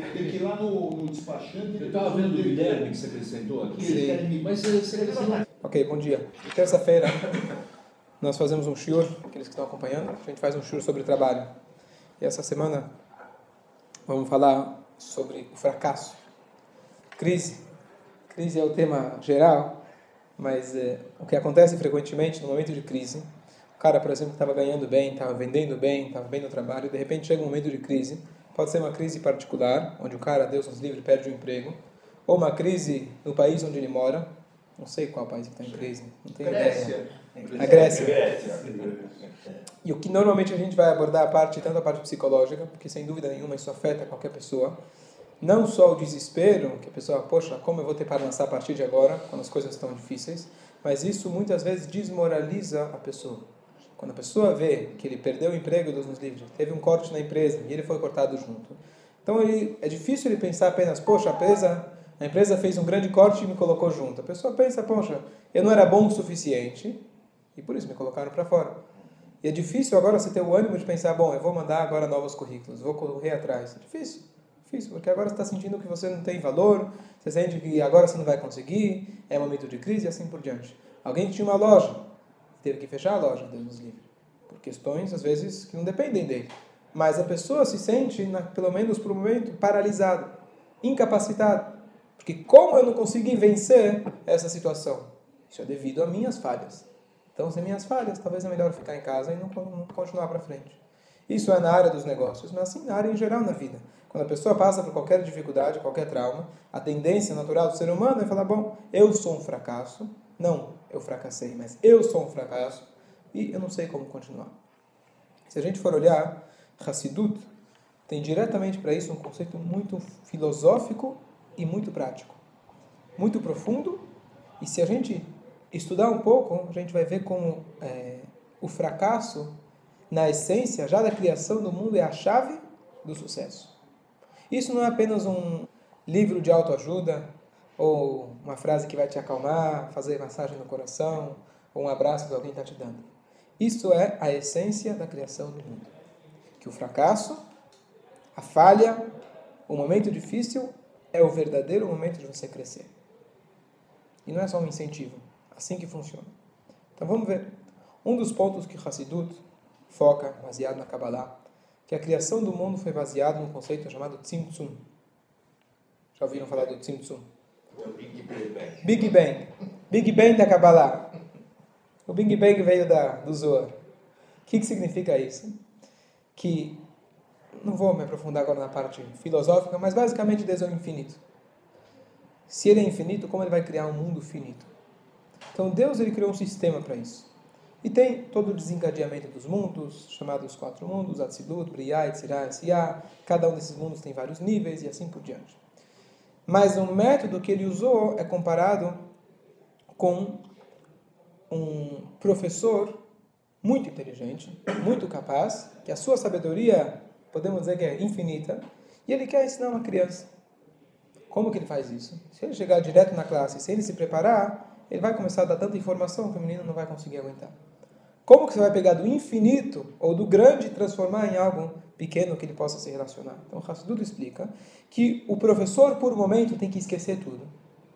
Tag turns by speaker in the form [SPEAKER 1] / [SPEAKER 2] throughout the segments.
[SPEAKER 1] Tem que ir lá no, no despachante.
[SPEAKER 2] Eu estava vendo o Guilherme que você apresentou aqui, Sim. mas você acrescentou.
[SPEAKER 3] Ok, bom dia. Terça-feira nós fazemos um shiur, aqueles que estão acompanhando, a gente faz um shiur sobre trabalho. E essa semana vamos falar sobre o fracasso. Crise. Crise é o tema geral, mas é, o que acontece frequentemente no momento de crise, o cara, por exemplo, estava ganhando bem, estava vendendo bem, estava bem no trabalho, e de repente chega um momento de crise, pode ser uma crise particular, onde o cara, Deus nos livre, perde o emprego, ou uma crise no país onde ele mora, não sei qual país está em crise. Não tenho Grécia. ideia. A Grécia. E o que normalmente a gente vai abordar a parte, tanto a parte psicológica, porque sem dúvida nenhuma isso afeta qualquer pessoa. Não só o desespero, que a pessoa, poxa, como eu vou ter para lançar a partir de agora, quando as coisas estão difíceis, mas isso muitas vezes desmoraliza a pessoa. Quando a pessoa vê que ele perdeu o emprego, Deus nos livre, teve um corte na empresa e ele foi cortado junto. Então ele, é difícil ele pensar apenas, poxa, a empresa a empresa fez um grande corte e me colocou junto. A pessoa pensa, poxa, eu não era bom o suficiente e por isso me colocaram para fora. E é difícil agora você ter o ânimo de pensar, bom, eu vou mandar agora novos currículos, vou correr atrás. É difícil, difícil, porque agora você está sentindo que você não tem valor, você sente que agora você não vai conseguir, é momento de crise e assim por diante. Alguém que tinha uma loja, teve que fechar a loja, Deus nos livre, por questões, às vezes, que não dependem dele. Mas a pessoa se sente, pelo menos por um momento, paralisada, incapacitada. Porque como eu não consegui vencer essa situação? Isso é devido a minhas falhas. Então, sem minhas falhas, talvez é melhor ficar em casa e não, não continuar para frente. Isso é na área dos negócios, mas assim na área em geral na vida. Quando a pessoa passa por qualquer dificuldade, qualquer trauma, a tendência natural do ser humano é falar: bom, eu sou um fracasso. Não, eu fracassei, mas eu sou um fracasso e eu não sei como continuar. Se a gente for olhar, Hassidut tem diretamente para isso um conceito muito filosófico e muito prático, muito profundo. E se a gente estudar um pouco, a gente vai ver como é, o fracasso, na essência, já da criação do mundo, é a chave do sucesso. Isso não é apenas um livro de autoajuda, ou uma frase que vai te acalmar, fazer massagem no coração, ou um abraço que alguém está te dando. Isso é a essência da criação do mundo. Que o fracasso, a falha, o momento difícil é o verdadeiro momento de você crescer. E não é só um incentivo. Assim que funciona. Então vamos ver. Um dos pontos que Hassidut foca, baseado na Kabbalah, que a criação do mundo foi baseada num conceito chamado Tzimtzum. Já ouviram falar do Tzimtzum?
[SPEAKER 2] Big Bang.
[SPEAKER 3] Big Bang. Big Bang da Kabbalah. O Big Bang veio da, do Zohar. O que, que significa isso? Que não vou me aprofundar agora na parte filosófica, mas basicamente Deus é o infinito. Se ele é infinito, como ele vai criar um mundo finito? Então Deus ele criou um sistema para isso. E tem todo o desencadeamento dos mundos, chamados quatro mundos, Atzilut, Briah, Etzirah, Esiyah. Cada um desses mundos tem vários níveis e assim por diante. Mas o método que ele usou é comparado com um professor muito inteligente, muito capaz, que a sua sabedoria podemos dizer que é infinita, e ele quer ensinar uma criança. Como que ele faz isso? Se ele chegar direto na classe sem ele se preparar, ele vai começar a dar tanta informação que o menino não vai conseguir aguentar. Como que você vai pegar do infinito ou do grande e transformar em algo pequeno que ele possa se relacionar? Então, o Hassidut explica que o professor, por um momento, tem que esquecer tudo.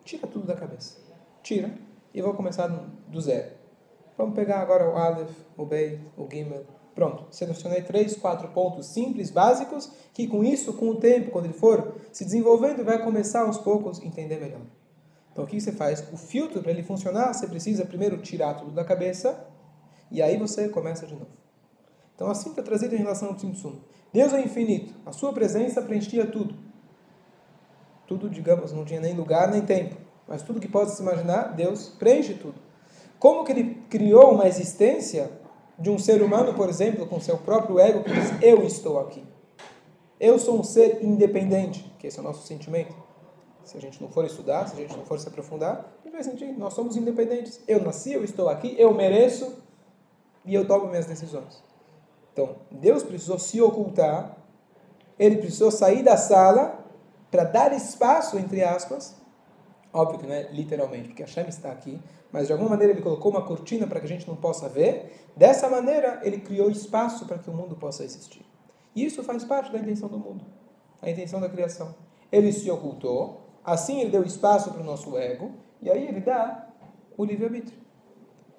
[SPEAKER 3] Tira tudo da cabeça. Tira e vou começar do zero. Vamos pegar agora o Aleph, o Beit, o Gimel, Pronto, selecionei três, quatro pontos simples, básicos, que com isso, com o tempo, quando ele for se desenvolvendo, vai começar aos poucos a entender melhor. Então o que você faz? O filtro, para ele funcionar, você precisa primeiro tirar tudo da cabeça e aí você começa de novo. Então assim está trazido em relação ao Tzimtzum. Deus é infinito, a sua presença preenchia tudo. Tudo, digamos, não tinha nem lugar nem tempo, mas tudo que possa se imaginar, Deus preenche tudo. Como que ele criou uma existência de um ser humano, por exemplo, com seu próprio ego, que diz: Eu estou aqui. Eu sou um ser independente, que esse é o nosso sentimento. Se a gente não for estudar, se a gente não for se aprofundar, a gente vai sentir: nós somos independentes. Eu nasci, eu estou aqui, eu mereço e eu tomo minhas decisões. Então, Deus precisou se ocultar, ele precisou sair da sala para dar espaço, entre aspas, óbvio que não é literalmente, porque a Shem está aqui, mas de alguma maneira ele colocou uma cortina para que a gente não possa ver. Dessa maneira, ele criou espaço para que o mundo possa existir. E isso faz parte da intenção do mundo. a intenção da criação. Ele se ocultou, assim ele deu espaço para o nosso ego, e aí ele dá o livre-arbítrio.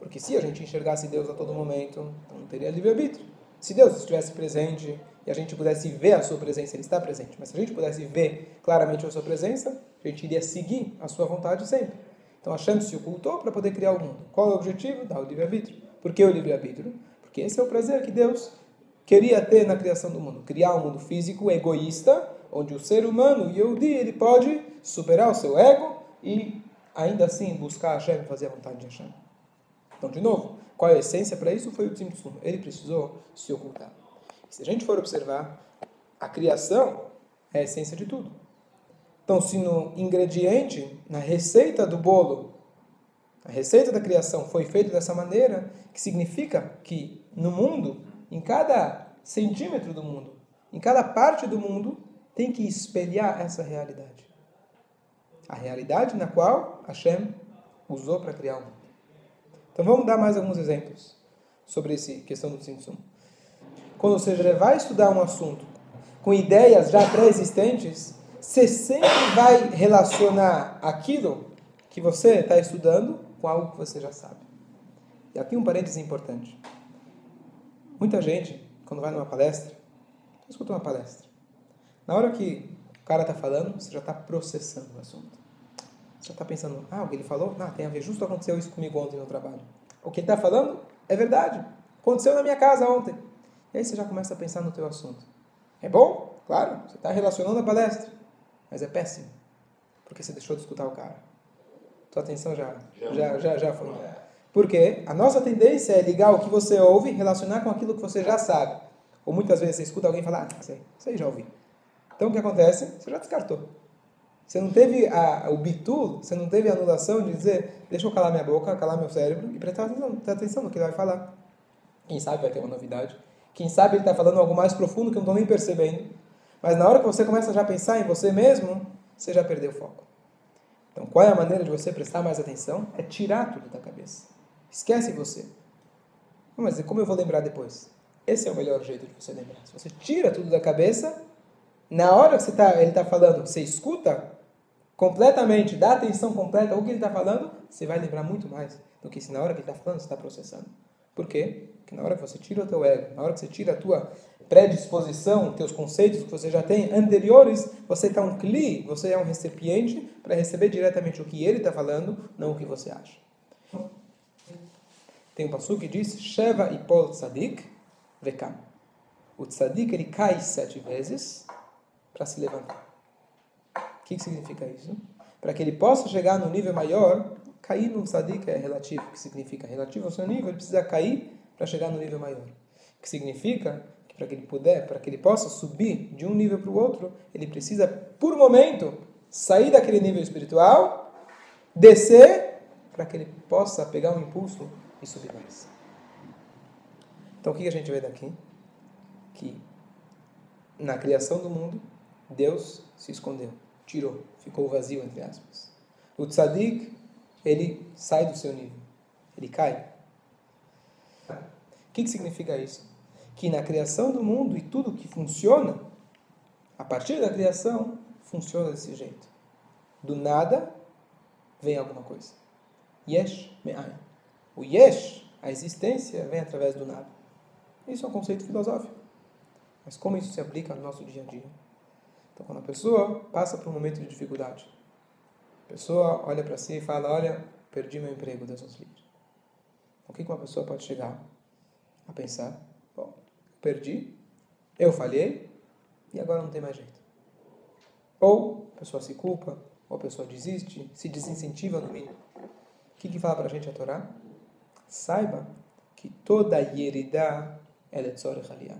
[SPEAKER 3] Porque se a gente enxergasse Deus a todo momento, então não teria livre-arbítrio. Se Deus estivesse presente e a gente pudesse ver a sua presença, ele está presente, mas se a gente pudesse ver claramente a sua presença, a gente iria seguir a sua vontade sempre. Então Hashem se ocultou para poder criar o mundo. Qual é o objetivo? Dar o livre-arbítrio. Por que o livre-arbítrio? Porque esse é o prazer que Deus queria ter na criação do mundo. Criar um mundo físico egoísta, onde o ser humano, Yehudi, ele pode superar o seu ego e ainda assim buscar Hashem, fazer a vontade de Hashem. Então, de novo, qual é a essência para isso? Foi o Tzimtzum. Ele precisou se ocultar. Se a gente for observar, a criação é a essência de tudo. Então, se no ingrediente, na receita do bolo, a receita da criação foi feita dessa maneira, que significa que no mundo, em cada centímetro do mundo, em cada parte do mundo, tem que espelhar essa realidade. A realidade na qual Hashem usou para criar o mundo. Então vamos dar mais alguns exemplos sobre essa questão do Tzimtzum. Quando você vai estudar um assunto com ideias já pré-existentes, você sempre vai relacionar aquilo que você está estudando com algo que você já sabe. E aqui um parênteses importante. Muita gente, quando vai numa palestra, escuta uma palestra. Na hora que o cara está falando, você já está processando o assunto. Já está pensando, ah, o que ele falou, ah, tem a ver, justo aconteceu isso comigo ontem no trabalho. O que ele está falando é verdade. Aconteceu na minha casa ontem. E aí você já começa a pensar no teu assunto. É bom? Claro, você está relacionando a palestra. Mas é péssimo, porque você deixou de escutar o cara. Tua atenção já, já, já, já foi. Porque a nossa tendência é ligar o que você ouve relacionar com aquilo que você já sabe. Ou muitas vezes você escuta alguém falar, ah, sei, sei, já ouvi. Então o que acontece? Você já descartou. Você não teve a, o bitul, você não teve a anulação de dizer, deixa eu calar minha boca, calar meu cérebro e prestar atenção, prestar atenção no que ele vai falar. Quem sabe vai ter uma novidade. Quem sabe ele está falando algo mais profundo que eu não estou nem percebendo. Mas na hora que você começa já a pensar em você mesmo, você já perdeu o foco. Então, qual é a maneira de você prestar mais atenção? É tirar tudo da cabeça. Esquece você. Mas como eu vou lembrar depois? Esse é o melhor jeito de você lembrar. Se você tira tudo da cabeça, na hora que você tá, ele está falando, você escuta completamente, dá atenção completa ao que ele está falando, você vai lembrar muito mais do que se na hora que ele está falando você está processando. Por quê? Porque na hora que você tira o teu ego, na hora que você tira a tua predisposição, teus conceitos que você já tem anteriores, você está um cli, você é um recipiente para receber diretamente o que ele está falando, não o que você acha. Tem um passo que diz, Sheva ipol tzadik vekam. O tzadik ele cai sete vezes para se levantar. O que, que significa isso? Para que ele possa chegar no nível maior, cair no tzadik é relativo. Que significa? Relativo ao seu nível, ele precisa cair para chegar no nível maior. O que significa para que ele puder, para que ele possa subir de um nível para o outro, ele precisa, por momento, sair daquele nível espiritual, descer, para que ele possa pegar um impulso e subir mais. Então, o que a gente vê daqui? Que na criação do mundo, Deus se escondeu, tirou, ficou vazio, entre aspas. O tzadik, ele sai do seu nível, ele cai. O que, que significa isso? que na criação do mundo e tudo que funciona, a partir da criação, funciona desse jeito. Do nada vem alguma coisa. Yesh me'ayin. O yesh, a existência, vem através do nada. Isso é um conceito filosófico. Mas como isso se aplica no nosso dia a dia? Então, quando a pessoa passa por um momento de dificuldade, a pessoa olha para si e fala: Olha, perdi meu emprego, Deus nos livre. O que uma pessoa pode chegar a pensar? perdi, eu falhei e agora não tem mais jeito. Ou a pessoa se culpa, ou a pessoa desiste, se desincentiva no mínimo. O que, que fala para a gente a Torá? Saiba que toda yeridá é letzorech aliyah.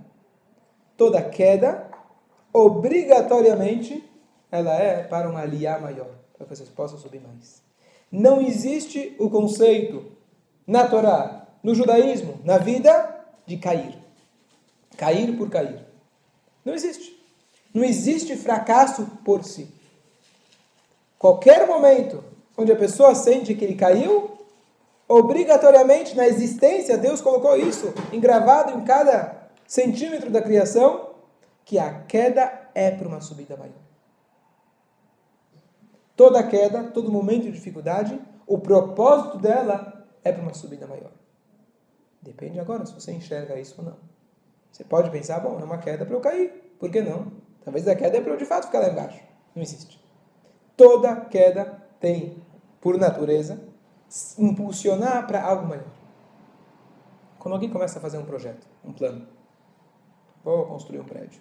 [SPEAKER 3] Toda queda, obrigatoriamente, ela é para um aliyah maior, para que vocês possam subir mais. Não existe o conceito na Torá, no judaísmo, na vida, de cair. Cair por cair. Não existe. Não existe fracasso por si. Qualquer momento onde a pessoa sente que ele caiu, obrigatoriamente na existência, Deus colocou isso engravado em cada centímetro da criação, que a queda é para uma subida maior. Toda queda, todo momento de dificuldade, o propósito dela é para uma subida maior. Depende agora se você enxerga isso ou não. Você pode pensar, bom, é uma queda para eu cair. Por que não? Talvez a queda é para eu de fato ficar lá embaixo. Não existe. Toda queda tem, por natureza, impulsionar para algo maior. Quando alguém começa a fazer um projeto, um plano, vou construir um prédio,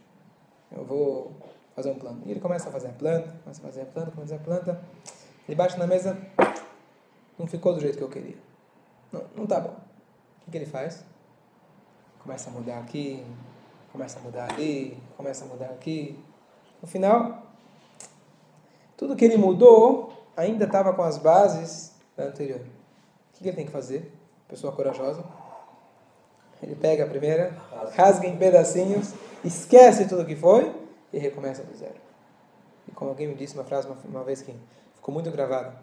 [SPEAKER 3] eu vou fazer um plano. E ele começa a fazer a planta, começa a fazer a planta, começa a fazer a planta. Ele bate na mesa, não ficou do jeito que eu queria. Não, não tá bom. O que, que ele faz? Começa a mudar aqui, começa a mudar ali, começa a mudar aqui. No final, tudo que ele mudou ainda estava com as bases da anterior. O que, que ele tem que fazer? Pessoa corajosa. Ele pega a primeira, rasga em pedacinhos, esquece tudo que foi e recomeça do zero. E como alguém me disse uma frase uma, uma vez que ficou muito gravada,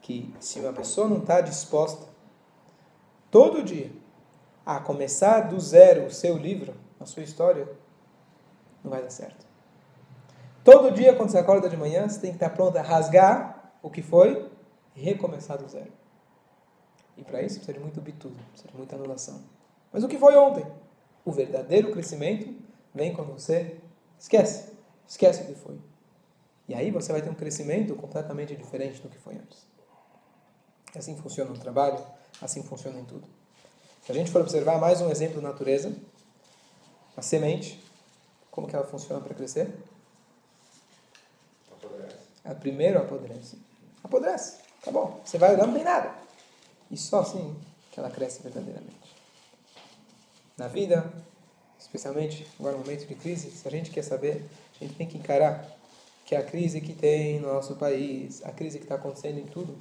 [SPEAKER 3] que se uma pessoa não está disposta todo dia a começar do zero o seu livro, a sua história, não vai dar certo. Todo dia, quando você acorda de manhã, você tem que estar pronto a rasgar o que foi e recomeçar do zero. E para isso precisa de muito bitudo, precisa de muita anulação. Mas o que foi ontem? O verdadeiro crescimento vem quando você Esquece. Esquece o que foi. E aí você vai ter um crescimento completamente diferente do que foi antes. Assim funciona no trabalho, assim funciona em tudo. Se a gente for observar mais um exemplo da natureza, a semente, como que ela funciona para crescer? Apodrece. Ela primeiro apodrece. Apodrece. Acabou. Você vai olhando, não tem nada. E só assim que ela cresce verdadeiramente. Na vida, especialmente agora no momento de crise, se a gente quer saber, a gente tem que encarar que a crise que tem no nosso país, a crise que está acontecendo em tudo,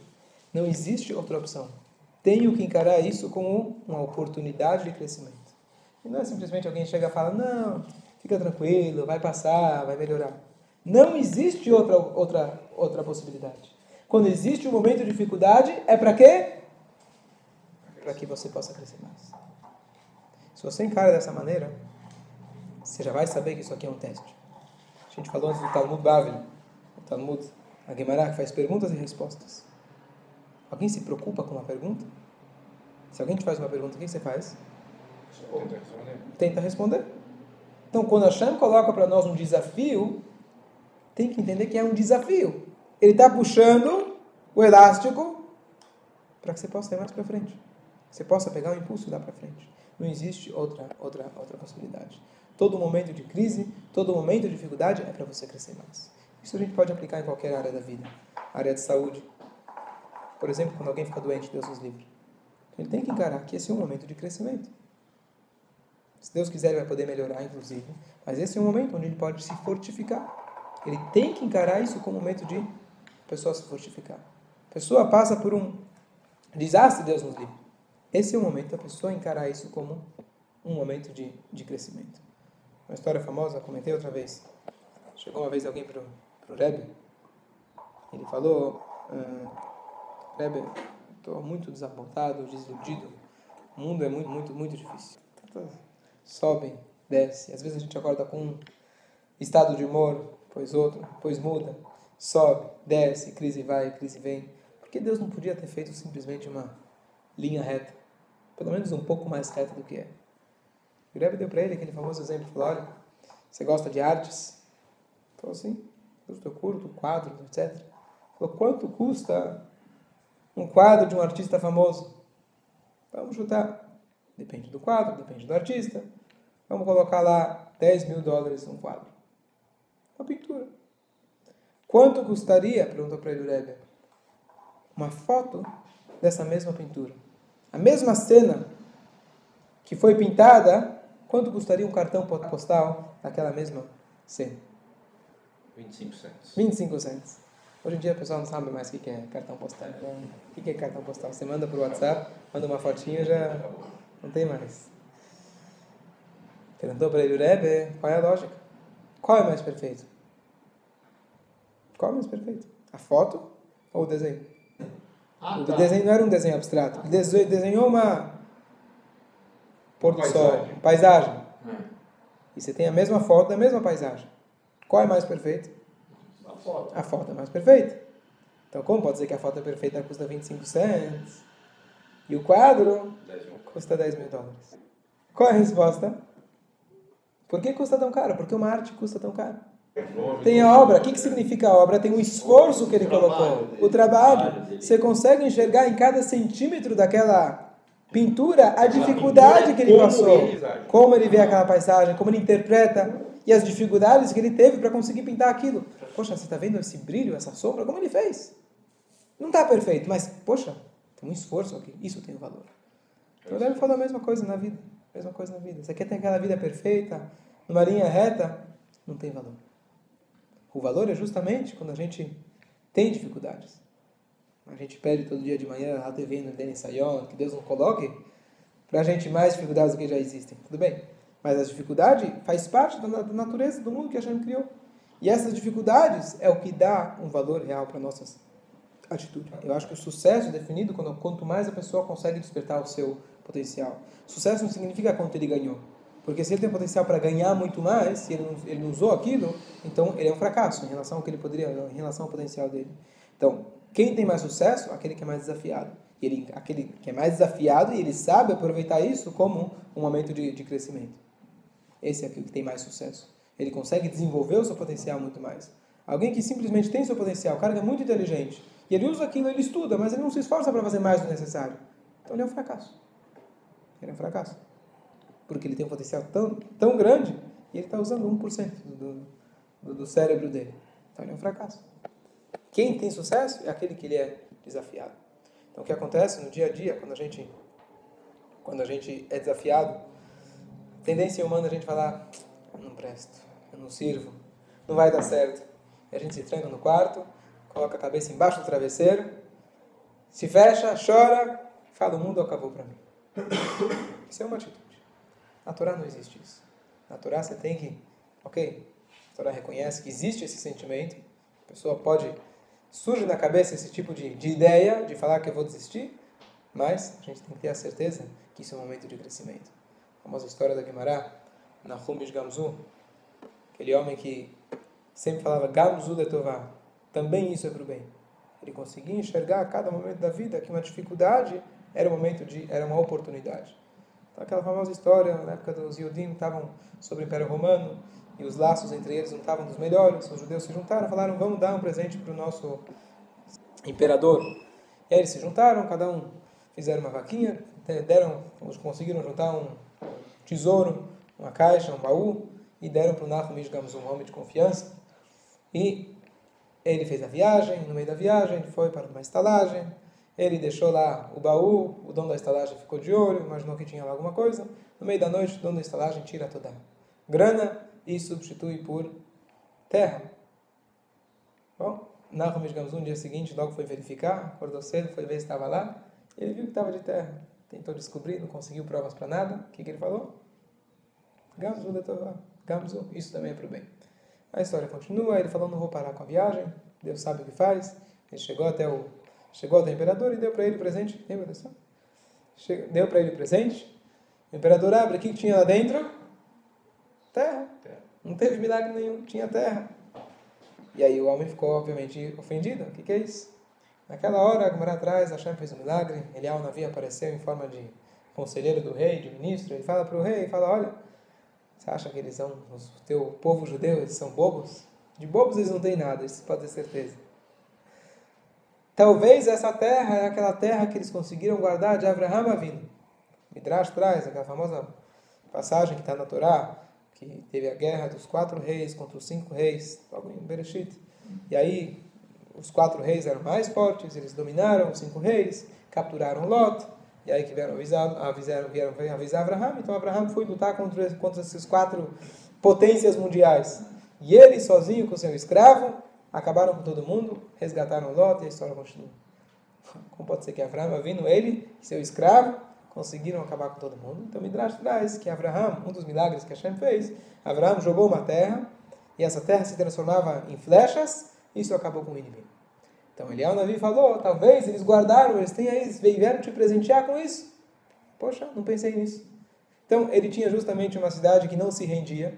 [SPEAKER 3] não existe outra opção. Tenho que encarar isso como uma oportunidade de crescimento. E não é simplesmente alguém chega e fala, não, fica tranquilo, vai passar, vai melhorar. Não existe outra, outra, outra possibilidade. Quando existe um momento de dificuldade, é para quê? Para que você possa crescer mais. Se você encara dessa maneira, você já vai saber que isso aqui é um teste. A gente falou antes do Talmud Bavli, o Talmud a Gemara, que faz perguntas e respostas. Alguém se preocupa com uma pergunta? Se alguém te faz uma pergunta, o que você faz?
[SPEAKER 2] Tenta responder.
[SPEAKER 3] Tenta responder. Então, quando a Hashem coloca para nós um desafio, tem que entender que é um desafio. Ele está puxando o elástico para que você possa ir mais para frente. Você possa pegar o impulso e dar para frente. Não existe outra, outra, outra possibilidade. Todo momento de crise, todo momento de dificuldade é para você crescer mais. Isso a gente pode aplicar em qualquer área da vida. Área de saúde. Por exemplo, quando alguém fica doente, Deus nos livre. Ele tem que encarar que esse é um momento de crescimento. Se Deus quiser, ele vai poder melhorar, inclusive. Mas esse é um momento onde ele pode se fortificar. Ele tem que encarar isso como um momento de pessoa se fortificar. A pessoa passa por um desastre, Deus nos livre. Esse é o momento da pessoa encarar isso como um momento de, de crescimento. Uma história famosa, comentei outra vez. Chegou uma vez alguém para o Rebbe, ele falou, ah, Rebbe, estou muito desapontado, desiludido, o mundo é muito, muito, muito difícil. Sobe, desce, às vezes a gente acorda com um estado de humor, pois outro, pois muda, sobe, desce, crise vai, crise vem. Por que Deus não podia ter feito simplesmente uma linha reta? Pelo menos um pouco mais reta do que é. O Rebbe deu para ele aquele famoso exemplo, falou, olha, você gosta de artes? Ele falou assim, eu curto quadros, etc. Ele falou, quanto custa um quadro de um artista famoso? Vamos chutar. Depende do quadro, depende do artista. Vamos colocar lá 10 mil dólares um quadro. Uma pintura. Quanto custaria, perguntou para ele o Rebbe, uma foto dessa mesma pintura? A mesma cena que foi pintada, quanto custaria um cartão postal daquela mesma cena?
[SPEAKER 2] 25 centos.
[SPEAKER 3] 25 centos. Hoje em dia o pessoal não sabe mais o que é cartão postal. Então, o que é cartão postal? Você manda por WhatsApp, manda uma fotinha já não tem mais. Perguntou para ele o Rebbe, qual é a lógica? Qual é mais perfeito? Qual é mais perfeito? A foto ou o desenho?
[SPEAKER 1] Ah,
[SPEAKER 3] o
[SPEAKER 1] tá.
[SPEAKER 3] desenho não era um desenho abstrato. Ele dese- desenhou uma pôr do sol, Paisagem.
[SPEAKER 2] É.
[SPEAKER 3] E você tem a mesma foto da mesma paisagem. Qual é mais perfeito?
[SPEAKER 2] A foto.
[SPEAKER 3] A foto é mais perfeita. Então, como pode dizer que a foto é perfeita custa 25 cents e o quadro custa 10 mil dólares? Qual é a resposta? Por que custa tão caro? Porque uma arte custa tão caro. Tem a obra. O que, que significa a obra? Tem o esforço que ele colocou. O trabalho. Você consegue enxergar em cada centímetro daquela pintura a dificuldade que ele passou. Como ele vê aquela paisagem, como ele interpreta e as dificuldades que ele teve para conseguir pintar aquilo. Poxa, você está vendo esse brilho, essa sombra? Como ele fez? Não está perfeito, mas, poxa, tem um esforço aqui. Isso tem um valor. Então deve falar a mesma coisa na vida. Mesma coisa na vida. Você quer ter aquela vida perfeita, numa linha reta? Não tem valor. O valor é justamente quando a gente tem dificuldades. A gente pede todo dia de manhã, a TV no Denis Sayon, que Deus não coloque para a gente mais dificuldades do que já existem. Tudo bem. Mas a dificuldade faz parte da natureza do mundo que a gente criou. E essas dificuldades é o que dá um valor real para nossas atitudes. Eu acho que o sucesso é definido quando, quanto mais a pessoa consegue despertar o seu potencial. Sucesso não significa quanto ele ganhou. Porque se ele tem potencial para ganhar muito mais, e ele não, ele não usou aquilo, então ele é um fracasso em relação ao que ele poderia, em relação ao potencial dele. Então, quem tem mais sucesso? Aquele que é mais desafiado. E ele, aquele que é mais desafiado e ele sabe aproveitar isso como um momento de, de crescimento. Esse é aquele que tem mais sucesso. Ele consegue desenvolver o seu potencial muito mais. Alguém que simplesmente tem seu potencial, o cara que é muito inteligente, e ele usa aquilo, ele estuda, mas ele não se esforça para fazer mais do necessário. Então ele é um fracasso. Ele é um fracasso porque ele tem um potencial tão, tão grande e ele está usando 1% do, do, do cérebro dele. Então ele é um fracasso. Quem tem sucesso é aquele que ele é desafiado. Então o que acontece no dia a dia, quando a gente, quando a gente é desafiado, tendência humana é a gente falar, eu não presto, eu não sirvo, não vai dar certo. E a gente se tranca no quarto, coloca a cabeça embaixo do travesseiro, se fecha, chora, fala, o mundo acabou para mim. Isso é uma atitude. Na Torá não existe isso. Na Torá você tem que, ok, a Torá reconhece que existe esse sentimento, a pessoa pode, surge na cabeça esse tipo de, de ideia de falar que eu vou desistir, mas a gente tem que ter a certeza que isso é um momento de crescimento. A famosa história da Guimará, Nahum Gamzu, aquele homem que sempre falava Gamzu de Tová, também isso é para o bem. Ele conseguia enxergar a cada momento da vida que uma dificuldade era um momento de, era uma oportunidade. Então, aquela famosa história, na época dos Yudim, estavam sobre o Império Romano e os laços entre eles não estavam dos melhores. Os judeus se juntaram, falaram: vamos dar um presente para o nosso imperador. E aí eles se juntaram, cada um fizeram uma vaquinha, deram, conseguiram juntar um tesouro, uma caixa, um baú, e deram para o Nahum digamos, um homem de confiança. E ele fez a viagem, no meio da viagem, foi para uma estalagem, ele deixou lá o baú, o dono da estalagem ficou de olho, imaginou que tinha lá alguma coisa. No meio da noite, o dono da estalagem tira toda a grana e substitui por terra. Bom, Nahum, digamos, um dia seguinte, logo foi verificar, acordou cedo, foi ver se estava lá, ele viu que estava de terra. Tentou descobrir, não conseguiu provas para nada. O que, que ele falou? Gamzu. Gamzu, isso também é para o bem. A história continua, ele falou, não vou parar com a viagem, Deus sabe o que faz. Ele chegou até o Chegou até o imperador e deu para ele presente. Lembra dessa? Deu para ele presente. O imperador abre, o que tinha lá dentro? Terra. Não teve milagre nenhum, tinha terra. E aí o homem ficou, obviamente, ofendido. O que, que é isso? Naquela hora, era atrás, Hashem fez um milagre. Elial Navi apareceu em forma de conselheiro do rei, de ministro. Ele fala para o rei, fala, olha, você acha que eles são, o teu povo judeu, eles são bobos? De bobos eles não têm nada, isso pode ter certeza. Talvez essa terra é aquela terra que eles conseguiram guardar de Abraham Avinu. Midrash traz aquela famosa passagem que está na Torá, que teve a guerra dos quatro reis contra os cinco reis, logo em Bereshit. E aí os quatro reis eram mais fortes, eles dominaram os cinco reis, capturaram Lot, e aí que vieram avisar, avisaram, vieram avisar Abraham, então Abraham foi lutar contra, contra esses quatro potências mundiais. E ele sozinho com seu escravo acabaram com todo mundo, resgataram Lot e a história continua. Como pode ser que Abraão, vindo ele seu escravo, conseguiram acabar com todo mundo? Então Midrash traz que Abraão, um dos milagres que Hashem fez, Abraão jogou uma terra e essa terra se transformava em flechas e isso acabou com o inimigo. Então Eliel Navi falou, talvez eles guardaram, eles têm aí, vieram te presentear com isso. Poxa, não pensei nisso. Então ele tinha justamente uma cidade que não se rendia,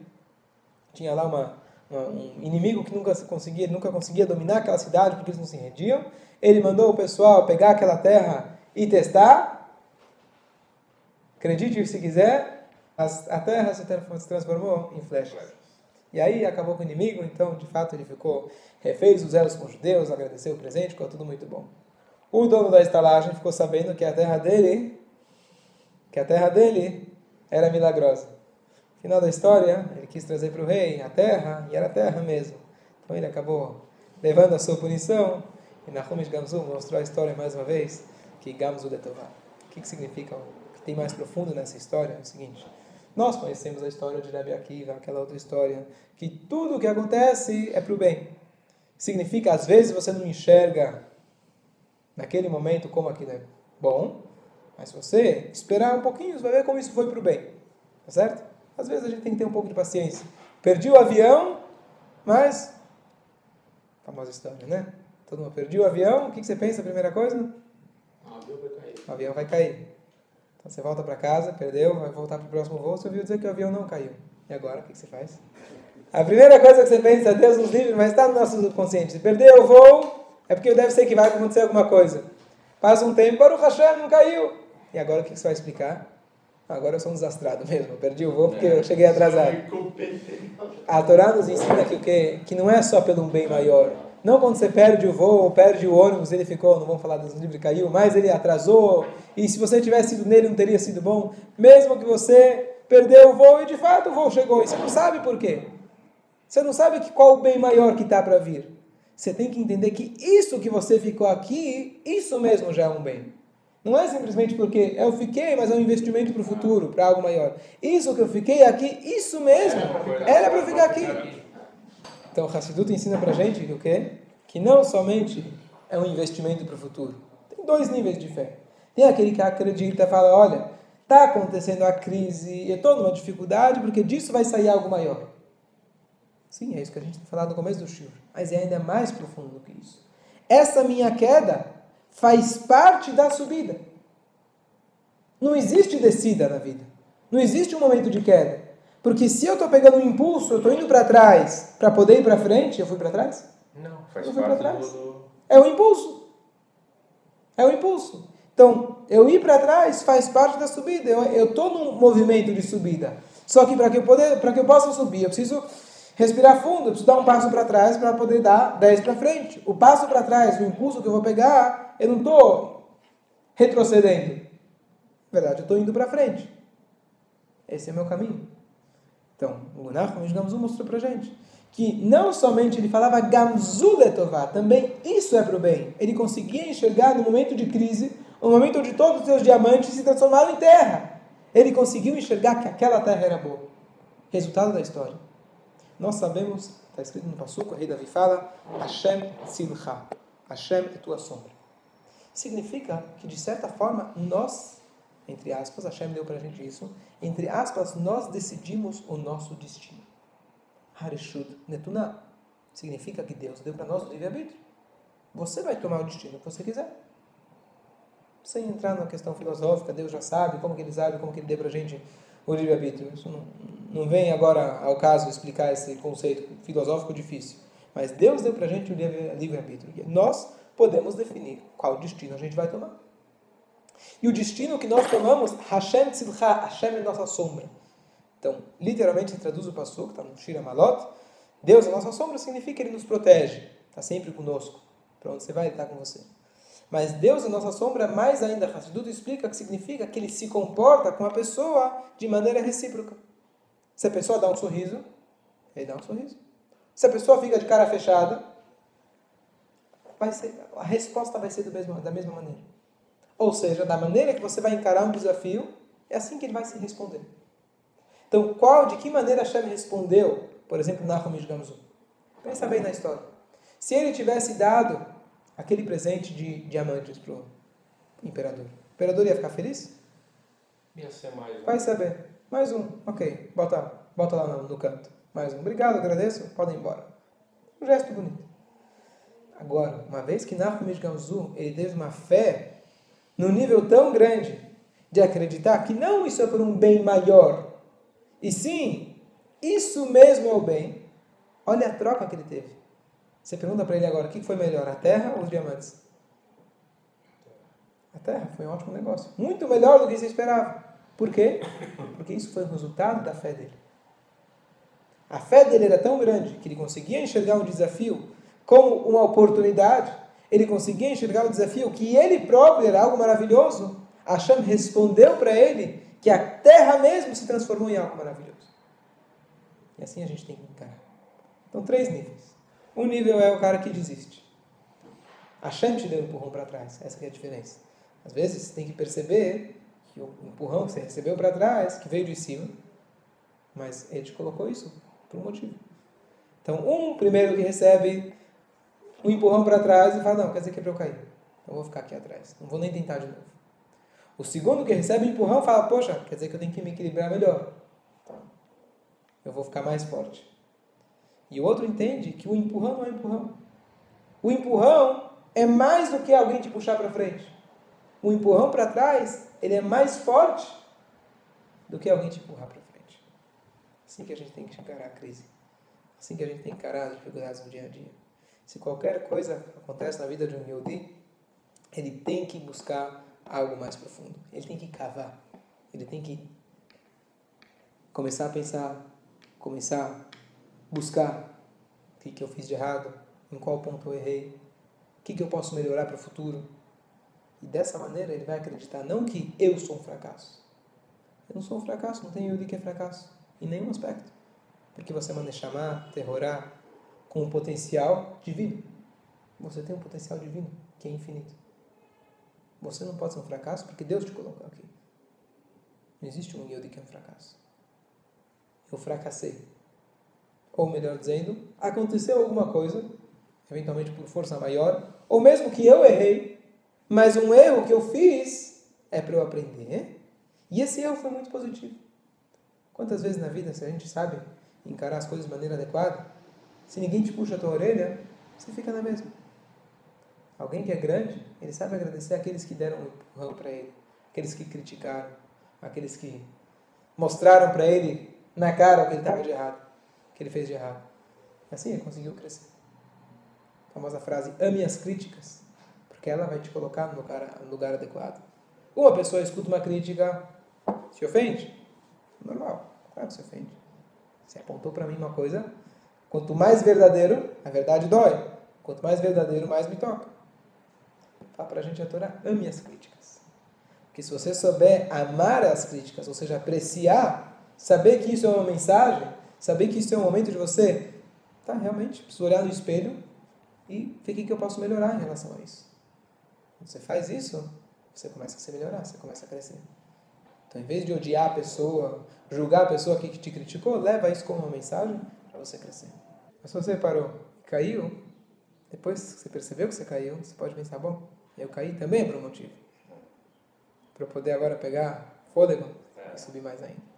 [SPEAKER 3] tinha lá uma um inimigo que nunca conseguia, nunca conseguia dominar aquela cidade porque eles não se rendiam. Ele mandou o pessoal pegar aquela terra e testar. Acredite se quiser, a terra se transformou em flechas. E aí acabou com o inimigo, então de fato ele ficou, refez os elos com os judeus, agradeceu o presente, ficou tudo muito bom. O dono da estalagem ficou sabendo que a terra dele, que a terra dele era milagrosa. Final da história, ele quis trazer para o rei a terra, e era terra mesmo. Então ele acabou levando a sua punição, e Nahumish Gamzu mostrou a história mais uma vez, que Gamzu Letová. O que, que significa, o que tem mais profundo nessa história é o seguinte. Nós conhecemos a história de Rabbi Akiva, aquela outra história, que tudo o que acontece é para o bem. Significa, às vezes, você não enxerga naquele momento como aquilo é bom, mas se você esperar um pouquinho, você vai ver como isso foi para o bem. Tá certo? Às vezes a gente tem que ter um pouco de paciência. Perdi o avião, mas. Famosa história, né? Todo mundo perdeu o avião, o que você pensa a primeira coisa?
[SPEAKER 2] O avião vai cair.
[SPEAKER 3] O avião vai cair. Então você volta para casa, perdeu, vai voltar para o próximo voo, você ouviu dizer que o avião não caiu. E agora, o que você faz? A primeira coisa que você pensa, Deus nos livre, mas está no nosso subconsciente. Se perdeu o voo, é porque deve ser que vai acontecer alguma coisa. Passa um tempo, para o Hashem não caiu. E agora o que você vai explicar? Agora eu sou um desastrado mesmo. Eu perdi o voo porque eu cheguei atrasado. A Torá nos ensina que, que, que não é só pelo um bem maior. Não quando você perde o voo perde o ônibus, ele ficou, não vamos falar dos livros, caiu, mas ele atrasou. E se você tivesse ido nele, não teria sido bom. Mesmo que você perdeu o voo e de fato o voo chegou. E você não sabe por quê. Você não sabe que qual o bem maior que está para vir. Você tem que entender que isso que você ficou aqui, isso mesmo já é um bem. Não é simplesmente porque eu fiquei, mas é um investimento para o futuro, para algo maior. Isso que eu fiquei aqui, isso mesmo, era para eu ficar aqui. Então, Hassidut ensina para gente que o quê? Que não somente é um investimento para o futuro. Tem dois níveis de fé. Tem aquele que acredita e fala, olha, está acontecendo a crise, eu estou numa dificuldade porque disso vai sair algo maior. Sim, é isso que a gente falado no começo do Shur. Mas é ainda mais profundo do que isso. Essa minha queda faz parte da subida. Não existe descida na vida. Não existe um momento de queda. Porque se eu estou pegando um impulso, eu estou indo para trás para poder ir para frente, eu fui para trás?
[SPEAKER 2] Não, faz
[SPEAKER 3] eu fui
[SPEAKER 2] parte
[SPEAKER 3] trás.
[SPEAKER 2] do...
[SPEAKER 3] É o impulso. É o impulso. Então, eu ir para trás faz parte da subida. Eu estou num movimento de subida. Só que para que, eu poder, que eu possa subir, eu preciso respirar fundo, eu preciso dar um passo para trás para poder dar 10 para frente. O passo para trás, o impulso que eu vou pegar, eu não estou retrocedendo. Na verdade, eu estou indo para frente. Esse é o meu caminho. Então, o Nachman Gamzu mostrou para gente que não somente ele falava Gamzu letová, também isso é para o bem. Ele conseguia enxergar no momento de crise, no momento onde todos os seus diamantes se transformaram em terra. Ele conseguiu enxergar que aquela terra era boa. Resultado da história. Nós sabemos, está escrito no Passuco, o rei Davi fala, Hashem Silcha, Hashem é tua sombra. Significa que, de certa forma, nós, entre aspas, Hashem deu para a gente isso, entre aspas, nós decidimos o nosso destino. Harishud Netuna significa que Deus deu para nós o livre-arbítrio. Você vai tomar o destino que você quiser. Sem entrar na questão filosófica, Deus já sabe, como que Ele sabe, como que Ele deu para a gente o livre-arbítrio. Isso não, não vem agora ao caso explicar esse conceito filosófico difícil. Mas Deus deu para a gente o livre-arbítrio. Nós podemos definir qual destino a gente vai tomar. E o destino que nós tomamos, Hashem Tzilcha, Hashem é nossa sombra. Então, literalmente se traduz o passo que está no Shira Malot, Deus é nossa sombra, significa que Ele nos protege, está sempre conosco. Para onde você vai, Ele está com você. Mas Deus é nossa sombra, mais ainda, Hassidut explica que significa que Ele se comporta com a pessoa de maneira recíproca. Se a pessoa dá um sorriso, Ele dá um sorriso. Se a pessoa fica de cara fechada, vai ser, a resposta vai ser do mesmo, da mesma maneira. Ou seja, da maneira que você vai encarar um desafio, é assim que ele vai se responder. Então, qual, de que maneira Hashem respondeu, por exemplo, Nahum Gamzu? Pensa bem na história. Se ele tivesse dado aquele presente de diamantes para o imperador, o imperador ia ficar feliz?
[SPEAKER 2] Ia ser mais um.
[SPEAKER 3] Vai saber. Mais um. Ok, bota, bota lá no, no canto. Mais um. Obrigado, agradeço. Podem ir embora. Um gesto bonito. Agora, uma vez que Nahum Gamzu ele teve uma fé num nível tão grande de acreditar que não isso é por um bem maior, e sim, isso mesmo é o bem. Olha a troca que ele teve. Você pergunta para ele agora, o que foi melhor, a terra ou os diamantes? A terra foi um ótimo negócio. Muito melhor do que você esperava. Por quê? Porque isso foi o resultado da fé dele. A fé dele era tão grande que ele conseguia enxergar um desafio como uma oportunidade. Ele conseguia enxergar o desafio que ele próprio era algo maravilhoso. Hashem respondeu para ele que a terra mesmo se transformou em algo maravilhoso. E assim a gente tem que encarar. Então, três níveis. Um nível é o cara que desiste. Hashem te deu um empurrão para trás. Essa é a diferença. Às vezes, você tem que perceber que o empurrão que você recebeu para trás, que veio de cima, mas ele te colocou isso por um motivo. Então, um primeiro que recebe um empurrão para trás e fala, não, quer dizer que é para eu cair. Então, eu vou ficar aqui atrás. Não vou nem tentar de novo. O segundo que recebe um empurrão fala, poxa, quer dizer que eu tenho que me equilibrar melhor. Eu vou ficar mais forte. E o outro entende que o empurrão não é empurrão. O empurrão é mais do que alguém te puxar para frente. O empurrão para trás, ele é mais forte do que alguém te empurrar para frente. Assim que a gente tem que encarar a crise. Assim que a gente tem que encarar as dificuldades no dia a dia. Se qualquer coisa acontece na vida de um Yodi, ele tem que buscar algo mais profundo. Ele tem que cavar. Ele tem que começar a pensar, começar a buscar o que, que eu fiz de errado, em qual ponto eu errei, o que, que eu posso melhorar para o futuro. E dessa maneira ele vai acreditar não que eu sou um fracasso. Eu não sou um fracasso, não tenho Yudi que é fracasso, em nenhum aspecto. Porque você manda chamar, terrorar, com um potencial divino. Você tem um potencial divino, que é infinito. Você não pode ser um fracasso porque Deus te colocou aqui. Não existe um Yodi que é um fracasso. Eu fracassei. Ou melhor dizendo, aconteceu alguma coisa, eventualmente por força maior, ou mesmo que eu errei, mas um erro que eu fiz é para eu aprender. E esse erro foi muito positivo. Quantas vezes na vida, se a gente sabe encarar as coisas de maneira adequada, se ninguém te puxa a tua orelha, você fica na mesma. Alguém que é grande, ele sabe agradecer aqueles que deram um empurrão para ele, aqueles que criticaram, aqueles que mostraram para ele na cara o que ele estava de errado, o que ele fez de errado. Assim ele conseguiu crescer. A famosa frase: ame as críticas, porque ela vai te colocar no lugar, no lugar adequado. Uma pessoa escuta uma crítica, se ofende? Normal, claro que se ofende. Você apontou para mim uma coisa, quanto mais verdadeiro, a verdade dói. Quanto mais verdadeiro, mais me toca. Fala para a gente a Torá, ame as críticas. Porque se você souber amar as críticas, ou seja, apreciar, saber que isso é uma mensagem, saber que isso é um momento de você, tá, realmente, preciso olhar no espelho e ver o que eu posso melhorar em relação a isso. Quando você faz isso, você começa a se melhorar, você começa a crescer. Então, em vez de odiar a pessoa, julgar a pessoa que te criticou, leva isso como uma mensagem para você crescer. Mas se você parou e caiu, depois que você percebeu que você caiu, você pode pensar, bom, eu caí também por um motivo. Para eu poder agora pegar fôlego e subir mais ainda.